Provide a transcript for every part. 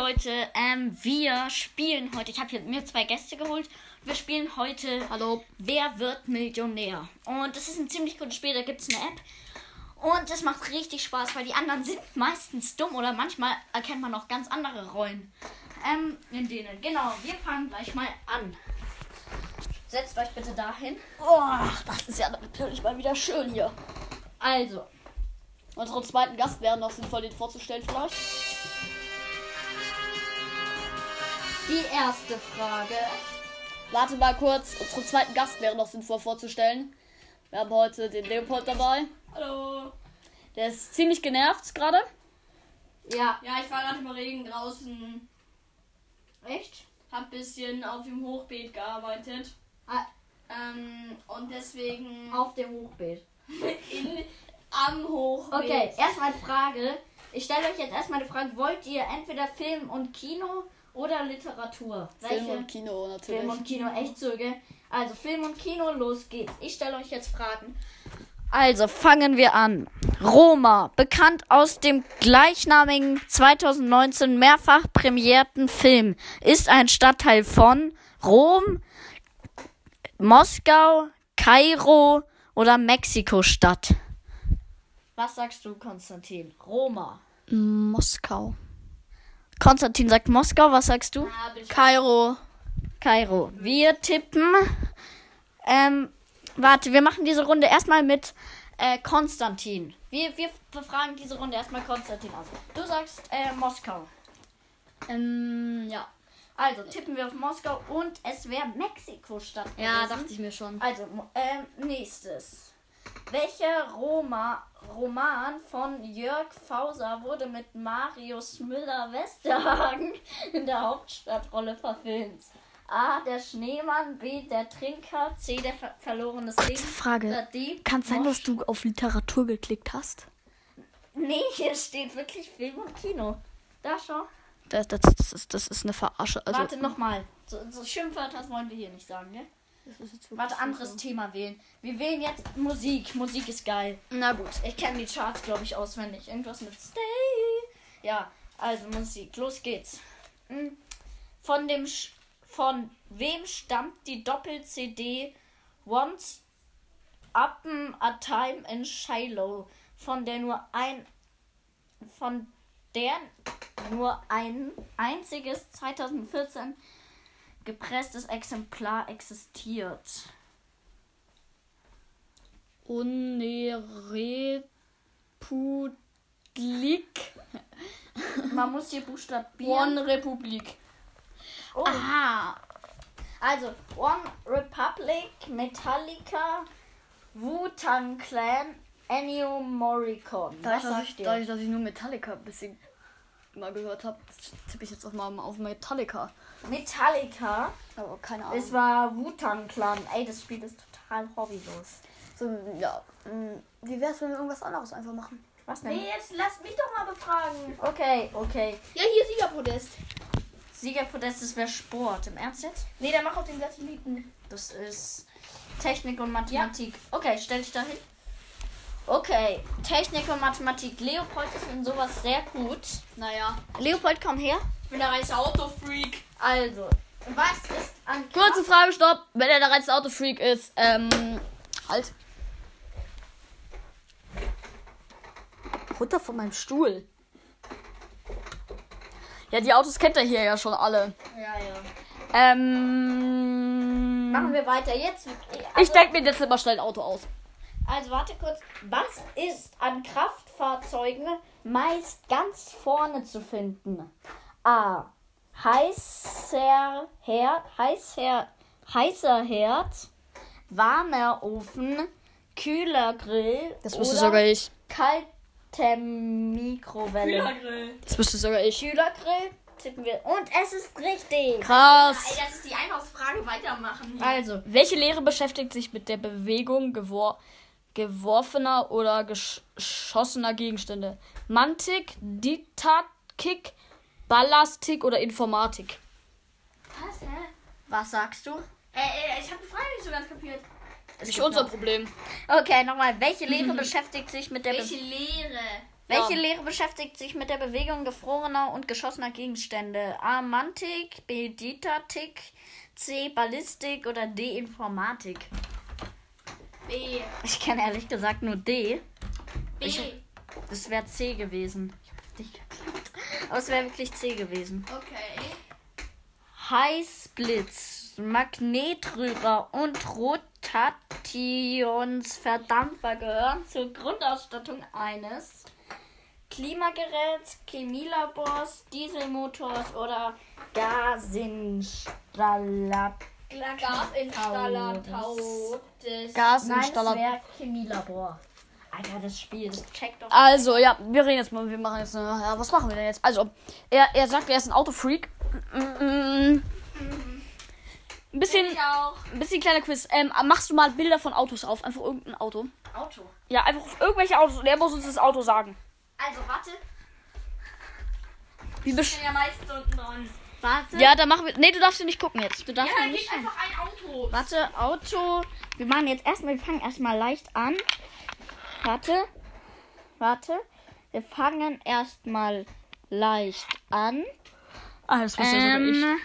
Leute, ähm, wir spielen heute. Ich habe hier mir zwei Gäste geholt. Wir spielen heute. Hallo. Wer wird Millionär? Und das ist ein ziemlich gutes Spiel. Da gibt es eine App. Und es macht richtig Spaß, weil die anderen sind meistens dumm oder manchmal erkennt man auch ganz andere Rollen. Ähm, in denen. Genau, wir fangen gleich mal an. Setzt euch bitte dahin. Oh, das ist ja natürlich mal wieder schön hier. Also, Unseren zweiten Gast wäre noch sinnvoll, den vorzustellen vielleicht. Die erste Frage. Warte mal kurz. Unseren zweiten Gast wäre noch sinnvoll vorzustellen. Wir haben heute den Leopold dabei. Hallo. Der ist ziemlich genervt gerade. Ja, Ja, ich war gerade im Regen draußen. echt? Hab ein bisschen auf dem Hochbeet gearbeitet. Ah. Ähm, und deswegen Auf dem Hochbeet. in, am Hochbeet. Okay, erstmal Frage. Ich stelle euch jetzt erstmal eine Frage. Wollt ihr entweder Film und Kino oder Literatur? Film und Kino natürlich. Film und Kino, echt so, gell? Also Film und Kino, los geht's. Ich stelle euch jetzt Fragen. Also fangen wir an. Roma, bekannt aus dem gleichnamigen 2019 mehrfach premierten Film, ist ein Stadtteil von Rom, Moskau, Kairo oder Mexiko-Stadt. Was sagst du, Konstantin? Roma. Moskau. Konstantin sagt Moskau, was sagst du? Kairo. Kairo. Wir tippen. Ähm, warte, wir machen diese Runde erstmal mit äh, Konstantin. Wir, wir befragen diese Runde erstmal Konstantin aus. Du sagst äh, Moskau. Ähm, ja. Also tippen wir auf Moskau und es wäre Mexiko-Stadt. Ja, gewesen. dachte ich mir schon. Also, ähm, nächstes. Welcher Roma, Roman von Jörg Fauser wurde mit Marius Müller-Westerhagen in der Hauptstadtrolle verfilmt? A. Der Schneemann, B. Der Trinker, C. Der ver verlorenes Leben. Frage. Kann es sein, dass du auf Literatur geklickt hast? Nee, hier steht wirklich Film und Kino. Da schon. Das, das, das, ist, das ist eine Verarsche. Also, Warte nochmal. So, so Schimpfwörter wollen wir hier nicht sagen, ne? Warte, so. anderes Thema wählen. Wir wählen jetzt Musik. Musik ist geil. Na gut. Ich kenne die Charts, glaube ich, auswendig. Irgendwas mit Stay. Ja, also Musik. Los geht's. Hm. Von dem Sch von wem stammt die Doppel-CD Once Upon a Time in Shiloh? Von der nur ein von der nur ein einziges 2014 gepresstes Exemplar existiert. Republik. Man muss hier buchstabieren. One Republik. Oh. Aha. Also, One Republic, Metallica, Wu-Tang Clan, Ennio Morricone. Was Dadurch, dass ich, dass ich nur Metallica ein bisschen mal gehört habe, tippe ich jetzt auf mal auf Metallica. Metallica. Aber keine Ahnung. Es war Wu-Tang Clan. Ey, das Spiel ist total hobbylos. so, ja. mh, Wie wär's, wenn wir irgendwas anderes einfach machen? Was denn? Nee, jetzt lass mich doch mal befragen. Okay, okay. Ja, hier Siegerpodest. Siegerpodest, das wäre Sport. Im Ernst jetzt? Nee, dann mach auf den Satelliten. Das ist Technik und Mathematik. Okay, stell dich da hin. Okay, Technik und Mathematik. Leopold ist in sowas sehr gut. Naja. Leopold, komm her. Ich bin der reiche Autofreak. Also, was ist an Kurze Frage, stopp. Wenn er der reizte Autofreak ist, ähm, halt. Runter von meinem Stuhl. Ja, die Autos kennt er hier ja schon alle. Ja, ja. Ähm. Machen wir weiter jetzt. ich Also, denke mir jetzt immer schnell ein Auto aus. Also warte kurz. Was ist an Kraftfahrzeugen meist ganz vorne zu finden? A. Heißer Herd, heißer, heißer Herd, warmer Ofen, kühler Grill Das wüsste oder sogar ich. kalte Mikrowelle. Kühlergrill. Das wüsste sogar ich. Kühler Grill tippen wir. Und es ist richtig. Krass. Ey, das ist die Einkaufsfrage. Weitermachen. hier. Also, Welche Lehre beschäftigt sich mit der Bewegung gewor geworfener oder gesch geschossener Gegenstände? Mantik, Didaktik, Ballastik oder Informatik? Was, hä? was sagst du? Äh, äh, ich hab die Frage nicht so ganz kapiert. Das ist nicht unser Problem. Okay, nochmal. Welche Lehre beschäftigt sich mit der Welche Be Lehre? Welche Ja. Lehre beschäftigt sich mit der Bewegung gefrorener und geschossener Gegenstände? A. Mantik, B. Didaktik, C. Ballistik oder D. Informatik? B. Ich kenne ehrlich gesagt nur D. B. Ich- Das wäre C gewesen. Ich hab auf D geklickt. Aber es wäre wirklich C gewesen. Okay. Heißblitz, Magnetrührer und Rotationsverdampfer gehören zur Grundausstattung eines Klimageräts, Chemielabors, Dieselmotors oder Gasinstallateur. Gasinstallateur. Nein, das Gasinstallateur. Chemielabor. Alter, das Spiel, das checkt doch. Also, ja, wir reden jetzt mal. Wir machen jetzt eine. Ja, was machen wir denn jetzt? Also, er, er sagt, er ist ein Autofreak. Mm, Ein bisschen, Ich auch. ein bisschen kleiner Quiz. Ähm, machst du mal Bilder von Autos auf? Einfach irgendein Auto. Auto. Ja, einfach irgendwelche Autos. Und er muss uns das Auto sagen. Also, warte. Wie Ich besch bin ja meistens unten dran. Warte. ja, dann machen wir. Nee, du darfst hier nicht gucken jetzt. Du darfst Ja, nicht. einfach ein Auto. Warte, Auto. Wir machen jetzt erstmal, wir fangen erstmal leicht an. Warte. Warte. Wir fangen erstmal leicht an. Ah, das wusste sogar ich. Ähm,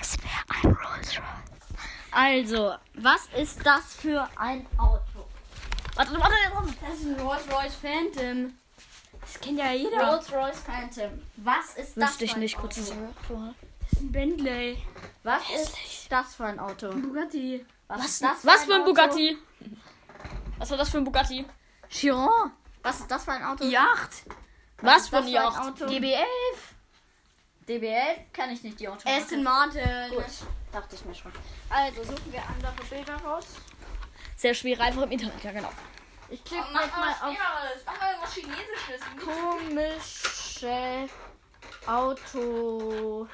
es wäre ein Rolls Royce. Also, was ist das für ein Auto? Warte, warte, warte. Das ist ein Rolls Royce Phantom. Das kennt ja jeder. Rolls Royce Phantom. Was ist das Wüsste ich für ein nicht. Auto? Kurzes Auto. Das ist ein Bentley. Was ist das für ein Auto? Bugatti. Was, Was, ist das was für ein Auto? Bugatti? Was war das für ein Bugatti? Chiron. Was ist das für ein Auto? Yacht. Was ist für das ein ein Yacht? Auto? DB11. DBL kenne ich nicht, die Auto. Aston Martin. Gut, dachte ich mir schon. Also suchen wir andere Bilder raus. Sehr schwer, einfach im Internet, ja genau. Ich klicke Mach jetzt mal mal auf. Mach mal was Chinesisches. komische Automarken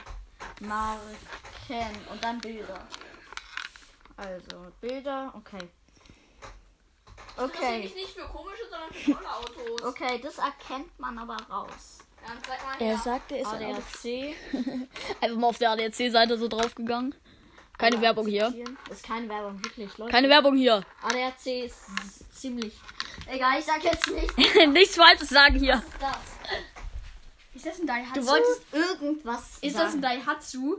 und dann Bilder. Also Bilder, okay. Okay, mich nicht für komische, sondern für tolle Autos. okay, das erkennt man aber raus. Zeig mal Er sagte, er ist. ADAC. Einfach mal auf der ADAC-Seite so draufgegangen. Keine Werbung hier. Ist keine Werbung, wirklich, Leute. Keine Werbung hier. ADAC ist ziemlich. Egal, ich sag jetzt nicht. Nichts Falsches sagen hier. Was ist das? Ist das ein Daihatsu? Du wolltest irgendwas Ist das ein Daihatsu?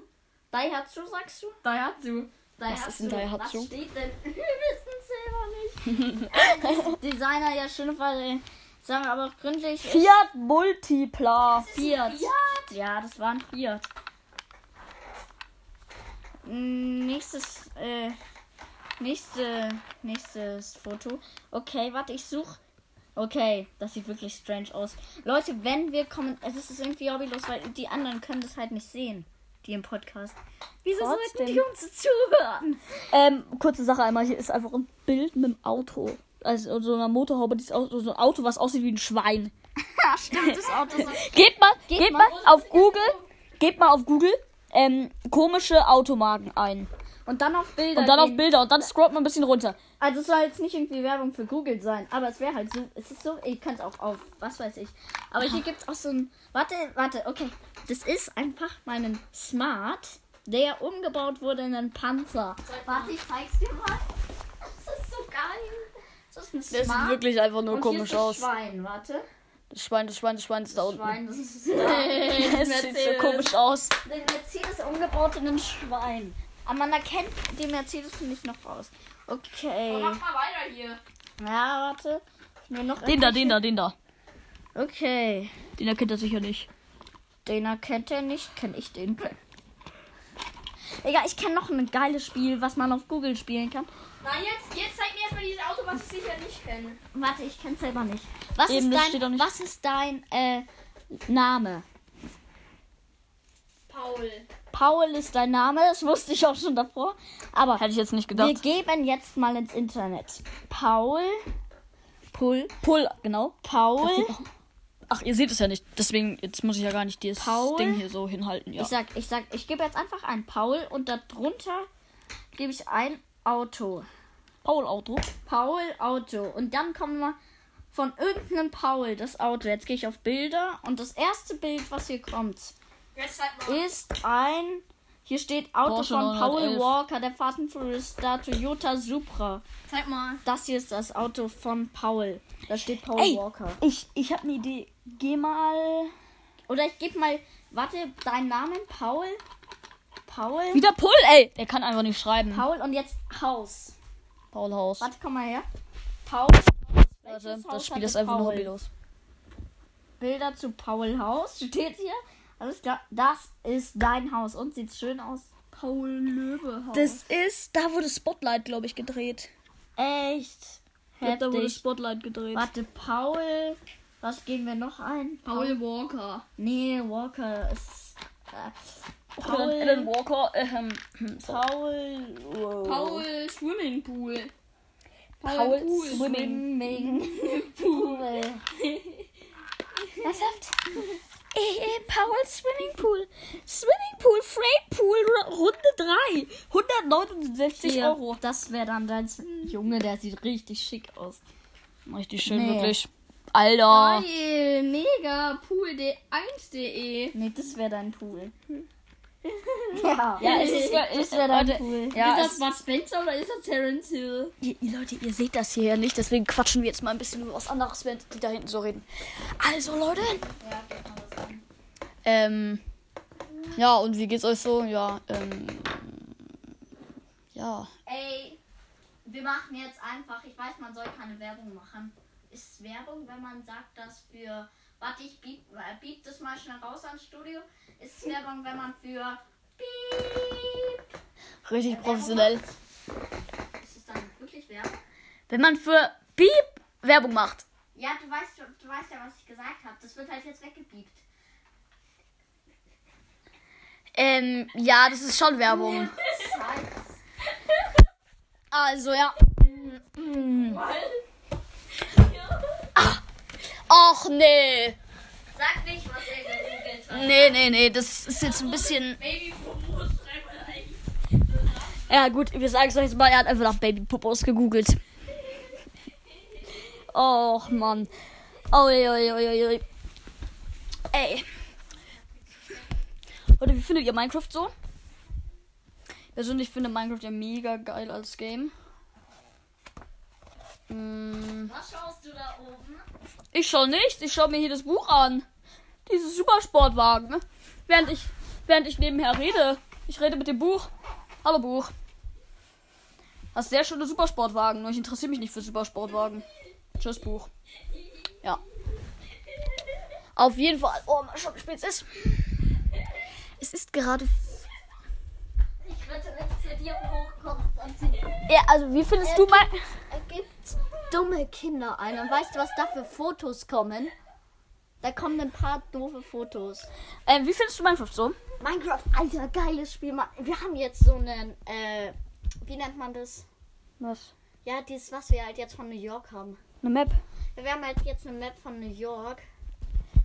Daihatsu, sagst du? Daihatsu. Daihatsu. ist ein Daihatsu? Was steht denn? Wir wissen selber nicht. Designer, ja, schöne Frage. Sagen aber auch gründlich. Fiat Multipla. Fiat. Ja, das war ein Fiat. Nächstes, äh, nächste, nächstes Foto. Okay, warte, ich suche. Okay, das sieht wirklich strange aus. Leute, wenn wir kommen, es ist irgendwie hobbylos, weil die anderen können das halt nicht sehen, die im Podcast. Wieso sollten die uns zuhören? Ähm, kurze Sache einmal. Hier ist einfach ein Bild mit dem Auto. Also so einer Motorhaube, dieses Auto, so ein Auto, was aussieht wie ein Schwein. Stimmt, das Auto ist Gebt mal, Geht gebt mal. mal auf Google, gebt mal auf Google ähm, komische Automarken ein. Und dann auf Bilder. Und dann auf. Bilder und dann scrollt man ein bisschen runter. Also es soll jetzt nicht irgendwie Werbung für Google sein, aber es wäre halt so, es ist so, ihr könnt auch auf, was weiß ich. Aber hier gibt es auch so ein, warte, warte, okay. Das ist einfach meinen Smart, der umgebaut wurde in einen Panzer. Warte, ich zeig's dir mal. Das ist so geil. Das ist ein Das sieht Smart. wirklich einfach nur und komisch aus. Schwein, warte. Das Schwein, das Schwein, das Schwein ist da Das unten. Schwein, das ist Das sieht so komisch aus. Den Mercedes umgebaut in ein Schwein. Aber man erkennt den Mercedes nicht noch raus. Okay. Mach mal weiter hier. Ja, warte. Nur noch Den da, den da, den da. Okay. Den erkennt er sicher nicht. Den erkennt er nicht. Kenn ich den? Egal, ich kenne noch ein geiles Spiel, was man auf Google spielen kann. Nein, jetzt, jetzt zeig mir erstmal dieses Auto, was ich sicher nicht kenne. Warte, ich kenn's selber nicht. Was Eben, ist dein, nicht. was ist dein äh, Name? Paul. Paul ist dein Name, das wusste ich auch schon davor. Aber Hätte ich jetzt nicht wir gedacht. geben jetzt mal ins Internet. Paul. Pull. Pull, genau. Paul. Ach, ihr seht es ja nicht. Deswegen, jetzt muss ich ja gar nicht dieses Paul? Ding hier so hinhalten. Ja. Ich sag, ich sag, ich gebe jetzt einfach ein Paul und darunter gebe ich ein Auto. Paul Auto. Paul Auto. Und dann kommen wir von irgendeinem Paul das Auto. Jetzt gehe ich auf Bilder und das erste Bild, was hier kommt, ist ein Hier steht Auto Porsche von Paul 911. Walker, der Fast and Furious Star Toyota Supra. Zeig mal. Das hier ist das Auto von Paul. Da steht Paul Ey. Walker. Ich, ich habe eine Idee. Geh mal. Oder ich gebe mal, warte, deinen Namen, Paul. Paul. Wieder Pull, ey! Der kann einfach nicht schreiben. Paul und jetzt Haus. Paul Haus. Warte, komm mal her. Paul. Warte, Welches das Haus Spiel hatte ist einfach nur Paul? hobbylos. Bilder zu Paul Haus steht hier. Alles klar. Das ist dein Haus und sieht schön aus. Paul Löwe. Das ist, da wurde Spotlight, glaube ich, gedreht. Echt. Glaub, da wurde Heftig. Spotlight gedreht. Warte, Paul. Was geben wir noch ein? Paul Walker. Nee, Walker ist. Äh, Paul. Alan Paul. Walker. Ähm, Paul. wow. Paul Swimmingpool. Paul Pool. Swimming. Swimming. Pool. Ernsthaft? Eh, eh, Paul Swimmingpool. Swimmingpool, Freight Pool, Ru- Runde 3. 169 Hier, Euro. Das wäre dann dein Junge, der sieht richtig schick aus. Richtig schön, Nee. wirklich. Alter. Geil, mega. Pool.1.de. Nee, das wäre dein Pool. Ja, Ja, es ist, das ist wäre dein Leute, Pool. Ja, ist das Bud Spencer oder ist das Terence Hill? ihr, ihr Leute, ihr seht das hier ja nicht, deswegen quatschen wir jetzt mal ein bisschen über was anderes, während die da hinten so reden. Also, Leute. Ja. Ähm. Ja, und wie geht's euch so? Ja, ähm. Ja. Ey, wir machen jetzt einfach, ich weiß, man soll keine Werbung machen. Ist Werbung, wenn man sagt, dass für. Warte, ich bieb, äh, bieb das mal schnell raus ans Studio. Ist es Werbung, wenn man für. Piep. Richtig professionell. Ist es dann wirklich Werbung? Wenn man für Piep Werbung macht. Ja, du weißt, du weißt ja, was ich gesagt habe. Das wird halt jetzt weggebiebt. Ähm, ja, das ist schon Werbung. Scheiße. Also, ja. Ach, nee. Sag nicht, was er gegoogelt hat. Nee, nee, nee, das ist jetzt ein bisschen. Ja, gut, wir sagen es euch jetzt mal, er hat einfach nach Baby Popos gegoogelt. Och, Mann. Oi, oi, oi, oi. Ey. Leute, wie findet ihr Minecraft so? Persönlich finde Minecraft ja mega geil als Game. Mm, Was schaust du da oben? Ich schau nichts, ich schau mir hier das Buch an. Dieses Supersportwagen. Während ich, während ich nebenher rede. Ich rede mit dem Buch. Hallo Buch. Hast sehr schöne Supersportwagen, nur ich interessiere mich nicht für Supersportwagen. Tschüss Buch. Ja. Auf jeden Fall. Oh, mal schauen, wie spät es ist. Es ist gerade. Ich wette, wenn es hier hochkommt, dann Ja, also wie findest du mein. Dumme Kinder ein. Und weißt du, was da für Fotos kommen? Da kommen ein paar doofe Fotos. Äh, wie findest du Minecraft so? Minecraft, alter, geiles Spiel. Wir haben jetzt so einen, äh, wie nennt man das? Was? Ja, dieses, was wir halt jetzt von New York haben. Eine Map. Wir haben halt jetzt eine Map von New York.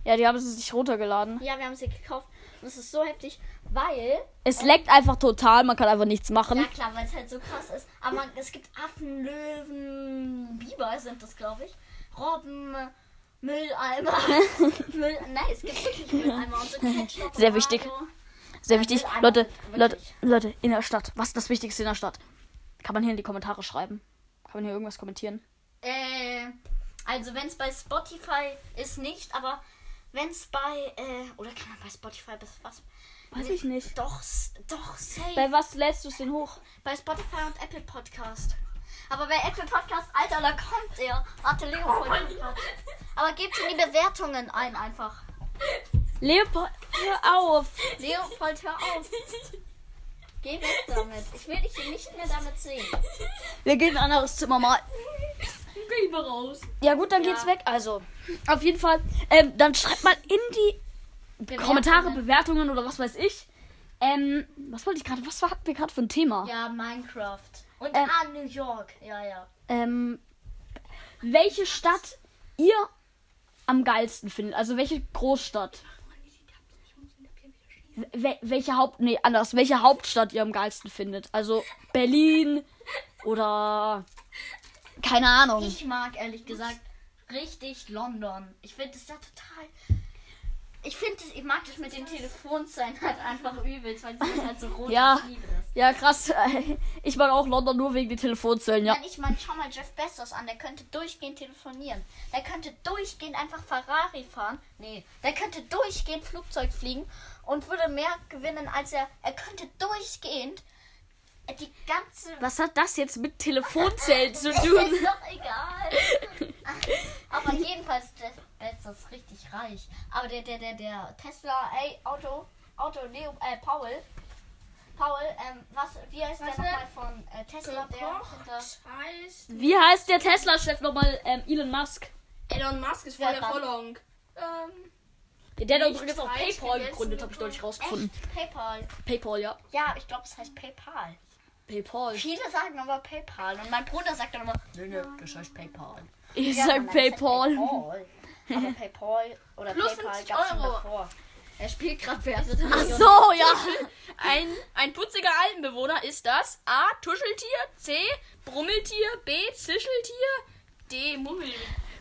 Ja, die haben sie sich runtergeladen. Ja, wir haben sie gekauft. Es ist so heftig, weil. Es leckt einfach total, man kann einfach nichts machen. Ja, klar, weil es halt so krass ist. Aber es gibt Affen, Löwen, Biber sind das, glaube ich. Robben, Mülleimer. Müll, nein, es gibt wirklich Mülleimer und so Ketchup. Sehr wichtig. Sehr Ja, wichtig. Mülleimer, Leute. Leute, Leute, in der Stadt. Was ist das Wichtigste in der Stadt? Kann man hier in die Kommentare schreiben? Kann man hier irgendwas kommentieren? Äh, also wenn es bei Spotify ist nicht, aber wenn es bei, äh, oder kann man bei Spotify bis was? Weiß Nee, ich nicht. Doch, s- doch, safe. Bei was lädst du es denn hoch? Bei Spotify und Apple Podcast. Aber bei Apple Podcast, Alter, da kommt er. Warte, Leopold. Podcast. Aber gebt in die Bewertungen ein einfach. Leopold, hör auf. Leopold, hör auf. Geh weg damit. Ich will dich hier nicht mehr damit sehen. Wir gehen in ein anderes Zimmer mal. Mal raus. Ja gut, dann Ja. geht's weg. Also, auf jeden Fall. Ähm, dann schreibt mal in die Bewertungen. Kommentare, Bewertungen oder was weiß ich. Ähm, was wollte ich gerade? Was hatten wir gerade für ein Thema? Ja, Minecraft. Und Ähm. ah, New York. Ja, ja. Ähm, welche Stadt ihr am geilsten findet? Also welche Großstadt? Wel welche Haupt nee anders welche Hauptstadt ihr am geilsten findet also Berlin oder keine Ahnung Ich mag ehrlich gesagt richtig London. Ich finde es da total. Ich finde, ich mag das mit den Telefonzellen halt einfach übelst, weil sind halt so rot. Ja. Ich liebe das. Ja, krass. Ich mag auch London nur wegen den Telefonzellen, ja. Nein, ich meine, schau mal Jeff Bezos an, der könnte durchgehend telefonieren. Der könnte durchgehend einfach Ferrari fahren. Nee, der könnte durchgehend Flugzeug fliegen und würde mehr gewinnen als er. Er könnte durchgehend die ganze. Was hat das jetzt mit Telefonzellen zu Ist tun? doch egal. Aber jedenfalls Jeff Bezos richtig reich. Aber der, der, der, der Tesla, ey, Auto, Auto, Leo, äh, Paul. Paul, ähm, was, wie heißt der Warte. nochmal von äh, Tesla, der hinter. heißt. Wie heißt der Tesla-Chef nochmal? Ähm, Elon Musk. Elon Musk ist voll der? Vollong. Ähm, Der hat Nicht übrigens auch PayPal gegründet, habe ich neulich rausgefunden. Echt? PayPal. PayPal, ja. Ja, ich glaube, es heißt PayPal. PayPal. Viele sagen aber PayPal und mein Bruder sagt dann immer, nö, nö, das heißt PayPal. Ich Ja, sag PayPal. PayPal. Aber PayPal oder Plus PayPal 50 gab's schon Euro. davor. Er spielt gerade wird Ach so, ja. ein, ein putziger Alpenbewohner ist das. A. Tuscheltier. C. Brummeltier. B. Zischeltier. D. Mummel.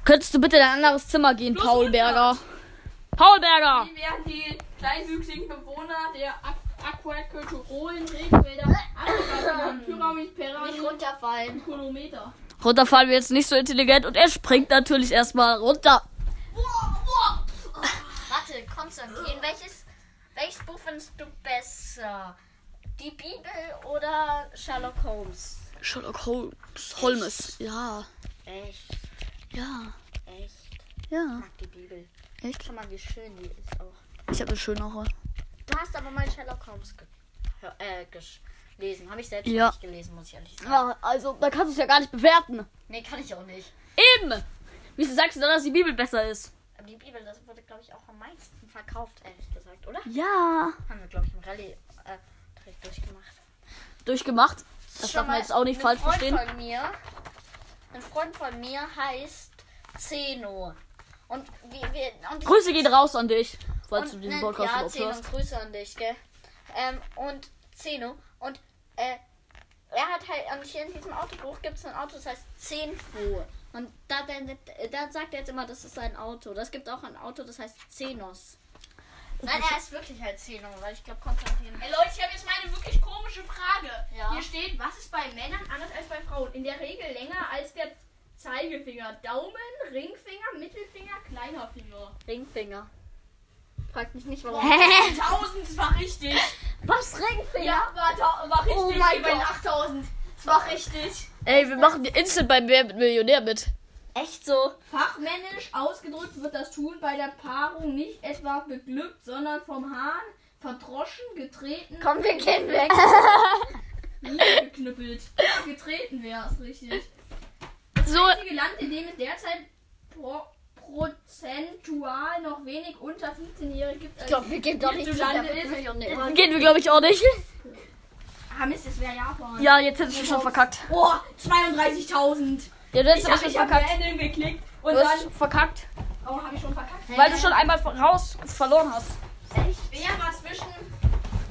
Könntest du bitte in ein anderes Zimmer gehen, Plus Paul 100. Berger? Paul Berger! Wie werden die kleinwüchsigen Bewohner der Aqu- aquakulturalen Regenwälder Afrikas Pyramid, Nicht Pyramid, runterfallen. Kilometer? Runterfallen wir jetzt nicht so intelligent und er springt natürlich erstmal runter. Warte, Konstantin, welches, welches Buch findest du besser? Die Bibel oder Sherlock Holmes? Sherlock Holmes. Holmes. Ja. Echt, Ja. echt. Ich Ja. mag die Bibel. Echt? Schau mal, wie schön die ist auch. Ich habe eine schönere. Du hast aber mal Sherlock Holmes ge äh, gelesen. Habe ich selbst Ja. nicht gelesen, muss ich ehrlich sagen. Ja, also, da kannst du es ja gar nicht bewerten. Nee, kann ich auch nicht. Eben! Wieso sagst du dann, dass die Bibel besser ist? Aber die Bibel, das wurde, glaube ich, auch am meisten verkauft, ehrlich gesagt, oder? Ja. Haben wir, glaube ich, im Rallye äh, direkt durchgemacht. Durchgemacht. Das darf man jetzt auch nicht falsch Freund verstehen. Von mir, ein Freund von mir heißt Zeno. Und wie wir. Und Grüße gehen raus an dich, falls und, du diesen ne, Podcast ja, Zeno, hörst. Grüße an dich, gell? Ähm, und Zeno. Und äh, er hat halt, und hier in diesem Autobuch gibt es ein Auto, das heißt Zenfo. Und da, da, da sagt er jetzt immer, das ist sein Auto. Das gibt auch ein Auto, das heißt Zenos. Nein, er ist wirklich halt Zeno, weil ich glaube, Konstantin. Ey Leute, ich habe jetzt mal eine wirklich komische Frage. Ja. Hier steht, was ist bei Männern anders als bei Frauen? In der Regel länger als der Zeigefinger. Daumen, Ringfinger, Mittelfinger, kleiner Finger. Ringfinger. Fragt mich nicht, warum. 1000, das war richtig. Was, Ringfinger? Ja, war, war richtig. Oh mein bei Gott. 8000. Das war richtig. Ey, wir machen instant beim Wer wird Millionär mit. Echt so? Fachmännisch ausgedrückt wird das Tun bei der Paarung nicht etwa beglückt, sondern vom Hahn verdroschen, getreten, Komm, wir gehen weg. niedergeknüppelt. Getreten wäre es richtig. Das So- einzige Land, in dem es derzeit pro prozentual noch wenig unter 15-Jährige gibt. Ich glaube, wir gehen doch nicht zu. Millionär. Gehen wir, glaube ich, auch nicht. Ah Mist, das wäre Japan. Ja, jetzt hättest du schon verkackt. Oh, 32.000 Ja, du Ich hättest habe schon ich hab verkackt. Random geklickt und Du hast dann. verkackt. Oh, habe ich schon verkackt? Weil du schon einmal raus verloren hast. Echt? Wer war zwischen.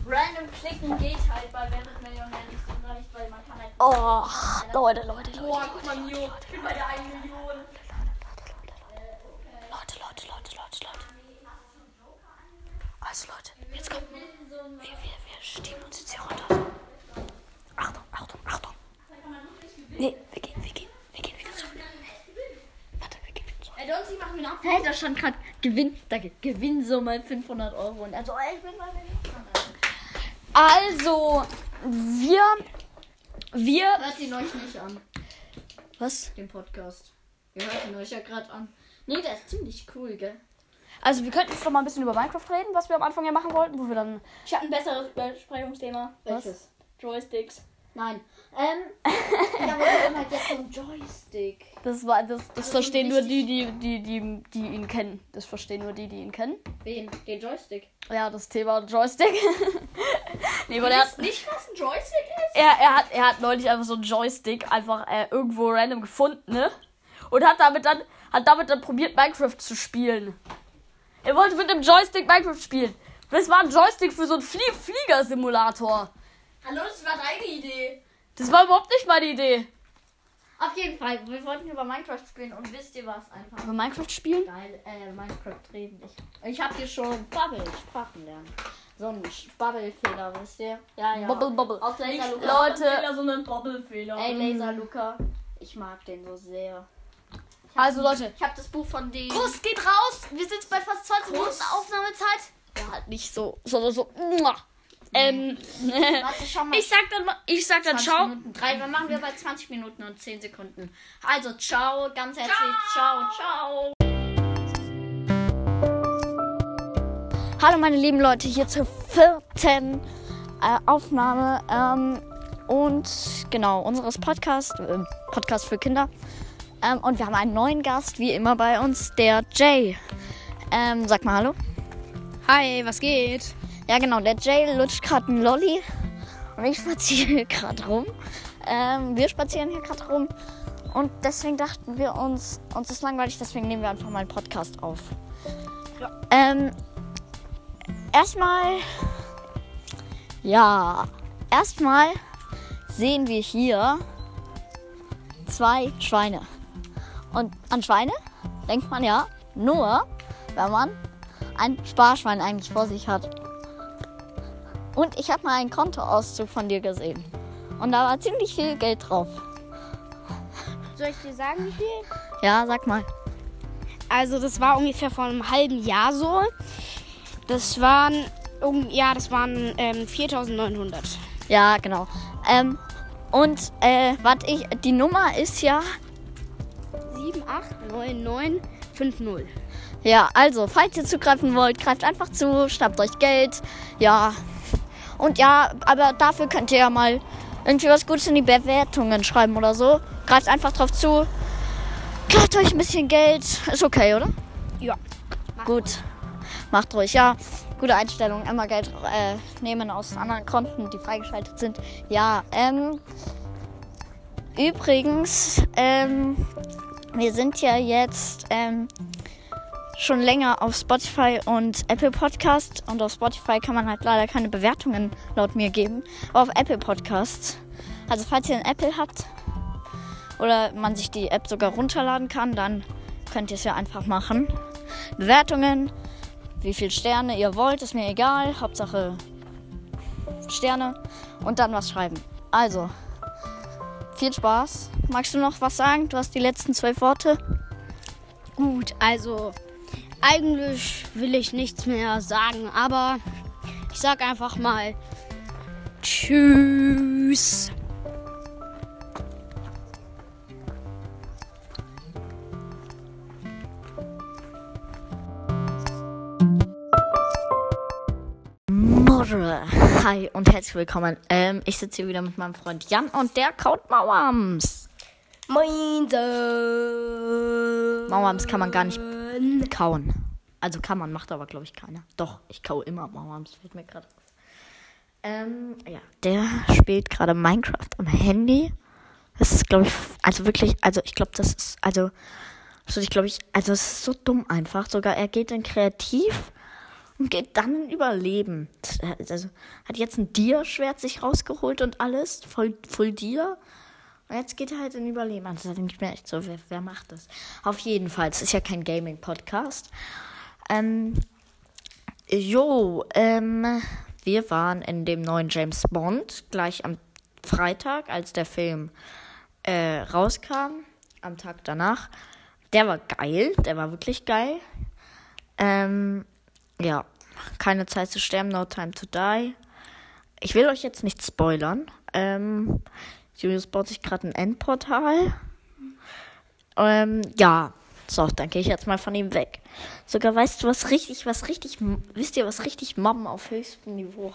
Random klicken geht halt bei Wer wird Millionär nicht so leicht, weil man. Oh, Leute, Leute, Leute. Boah, guck mal, Mio. Ich bin bei der 1 Million. Leute, Leute, Leute, Leute, Leute. Also Leute, jetzt kommt. Wir, wir, wir schieben uns jetzt hier runter. Achtung, Achtung, Achtung. Nee, wir gehen, wir gehen, wir gehen wieder zurück. Warte, wir gehen wieder zurück. Ey, Donzi, mach mir nach. Hey, da stand gerade Gewinn, danke, Gewinnsumme 500 Euro. Und also, ich bin mal Also, wir. Wir. Hört ihn euch nicht an, Was? den Podcast. Ihr hört ihn euch ja gerade an. Nee, der ist ziemlich cool, gell? Also, wir könnten jetzt noch mal ein bisschen über Minecraft reden, was wir am Anfang ja machen wollten, wo wir dann. Ich habe ein besseres Besprechungsthema. Welches? Joysticks. Nein. Ähm, ja, wir haben halt jetzt so einen Joystick. Das war das, das Also verstehen nur die, die, die, die, die ihn kennen. Das verstehen nur die, die ihn kennen. Wen? Den Joystick. Ja, das Thema Joystick. nee, weil er hat, nicht, was ein Joystick ist? er, er hat er hat neulich einfach so einen Joystick einfach äh, irgendwo random gefunden, ne? Und hat damit dann hat damit dann probiert Minecraft zu spielen. Er wollte mit dem Joystick Minecraft spielen. Das war ein Joystick für so einen Flie Fliegersimulator. Hallo, das war deine Idee. Das war überhaupt nicht meine Idee. Auf jeden Fall, wir wollten über Minecraft spielen und wisst ihr was einfach? Über Minecraft spielen? Geil, äh, Minecraft reden. Ich, ich hab hier schon Bubble, Sprachen lernen. So ein Bubble-Fehler, wisst ihr? Ja, ja. Bubble, bubble. Auf Laser Luca. Leute. Fehler, sondern Bubble-Fehler. Ey, Laser Luca. Ich mag den so sehr. Also Leute, Ich hab das Buch von dem. Kuss geht raus. Wir sind bei fast 20 Minuten Aufnahmezeit. Ja, halt nicht so, so, so, so. Ähm, Warte, schau mal. ich sag dann mal, ich sag dann 20 ciao. Minuten. Drei, dann machen wir bei 20 Minuten und 10 Sekunden. Also, ciao, ganz herzlich. Ciao, ciao. Hallo meine lieben Leute, hier zur vierten äh, Aufnahme ähm, und genau unseres Podcast, äh, Podcast für Kinder. Ähm, und wir haben einen neuen Gast, wie immer bei uns, der Jay. Ähm, sag mal Hallo. Hi, was geht? Ja genau, der Jay lutscht gerade einen Lolli und ich spaziere gerade rum. Ähm, wir spazieren hier gerade rum und deswegen dachten wir uns, uns ist langweilig, deswegen nehmen wir einfach mal einen Podcast auf. Ähm, erstmal, ja, erstmal sehen wir hier zwei Schweine. Und an Schweine denkt man ja nur, wenn man ein Sparschwein eigentlich vor sich hat. Und ich habe mal einen Kontoauszug von dir gesehen. Und da war ziemlich viel Geld drauf. Soll ich dir sagen, wie viel? Ja, sag mal. Also das war ungefähr vor einem halben Jahr so. Das waren, um, ja, das waren ähm, 4.900. Ja, genau. Ähm, und äh, warte ich, die Nummer ist ja. 789950. Ja, also, falls ihr zugreifen wollt, greift einfach zu, schnappt euch Geld. Ja. Und ja, aber dafür könnt ihr ja mal irgendwie was Gutes in die Bewertungen schreiben oder so. Greift einfach drauf zu. Greift euch ein bisschen Geld. Ist okay, oder? Ja. Gut. Macht ruhig, ja. Gute Einstellung. Immer Geld äh, nehmen aus anderen Konten, die freigeschaltet sind. Ja, ähm. Übrigens, ähm. Wir sind ja jetzt, ähm. Schon länger auf Spotify und Apple Podcast. Und auf Spotify kann man halt leider keine Bewertungen laut mir geben. Aber auf Apple Podcasts. Also, falls ihr ein Apple habt oder man sich die App sogar runterladen kann, dann könnt ihr es ja einfach machen. Bewertungen, wie viele Sterne ihr wollt, ist mir egal. Hauptsache Sterne und dann was schreiben. Also, viel Spaß. Magst du noch was sagen? Du hast die letzten zwölf Worte. Gut, also eigentlich will ich nichts mehr sagen, aber ich sag einfach mal Tschüss. Hi und herzlich willkommen. Ähm, ich sitze hier wieder mit meinem Freund Jan und der kaut Mauams. Moin. Mauams kann man gar nicht kauen. Also kann man, macht aber glaube ich keiner. Doch, ich kau immer Mauams, fällt mir gerade auf. Ähm, ja, der spielt gerade Minecraft am Handy. Das ist glaube ich, also wirklich, also ich glaube, das ist, also, also ich glaube ich, also es ist so dumm einfach. Sogar er geht in Kreativ und geht dann in Überleben. Also hat jetzt ein Dia-Schwert sich rausgeholt und alles, voll, voll Dia. Und jetzt geht er halt in Überleben. Also da denke ich mir echt so, wer, wer macht das? Auf jeden Fall, es ist ja kein Gaming-Podcast. Ähm, jo, ähm, wir waren in dem neuen James Bond gleich am Freitag, als der Film äh, rauskam, am Tag danach. Der war geil, der war wirklich geil. Ähm, ja, keine Zeit zu sterben, no time to die. Ich will euch jetzt nicht spoilern. Ähm, Julius baut sich gerade ein Endportal. Ähm, ja, so, dann gehe ich jetzt mal von ihm weg. Sogar weißt du, was richtig, was richtig, wisst ihr, was richtig Mobben auf höchstem Niveau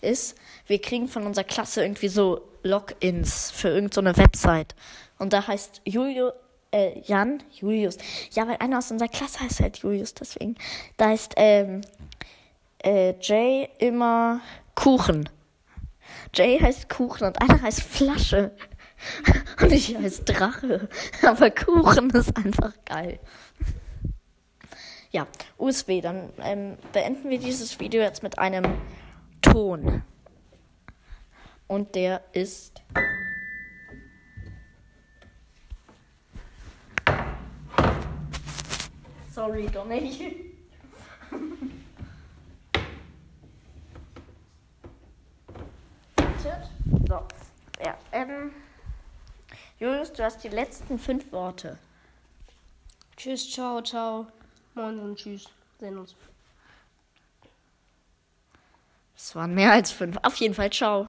ist? Wir kriegen von unserer Klasse irgendwie so Logins für irgendeine so Website. Und da heißt Julio, äh, Jan, Julius. Ja, weil einer aus unserer Klasse heißt halt Julius, deswegen. Da heißt, ähm, äh, Jay immer Kuchen. Jay heißt Kuchen und einer heißt Flasche. Und ich heiße Drache. Aber Kuchen ist einfach geil. Ja, USB, dann ähm, beenden wir dieses Video jetzt mit einem Ton. Und der ist. Sorry, Donny. nicht. So. Ja, ähm. Julius, du hast die letzten fünf Worte. Tschüss, ciao, ciao. Moin und tschüss. Sehen uns. Es waren mehr als fünf. Auf jeden Fall, ciao.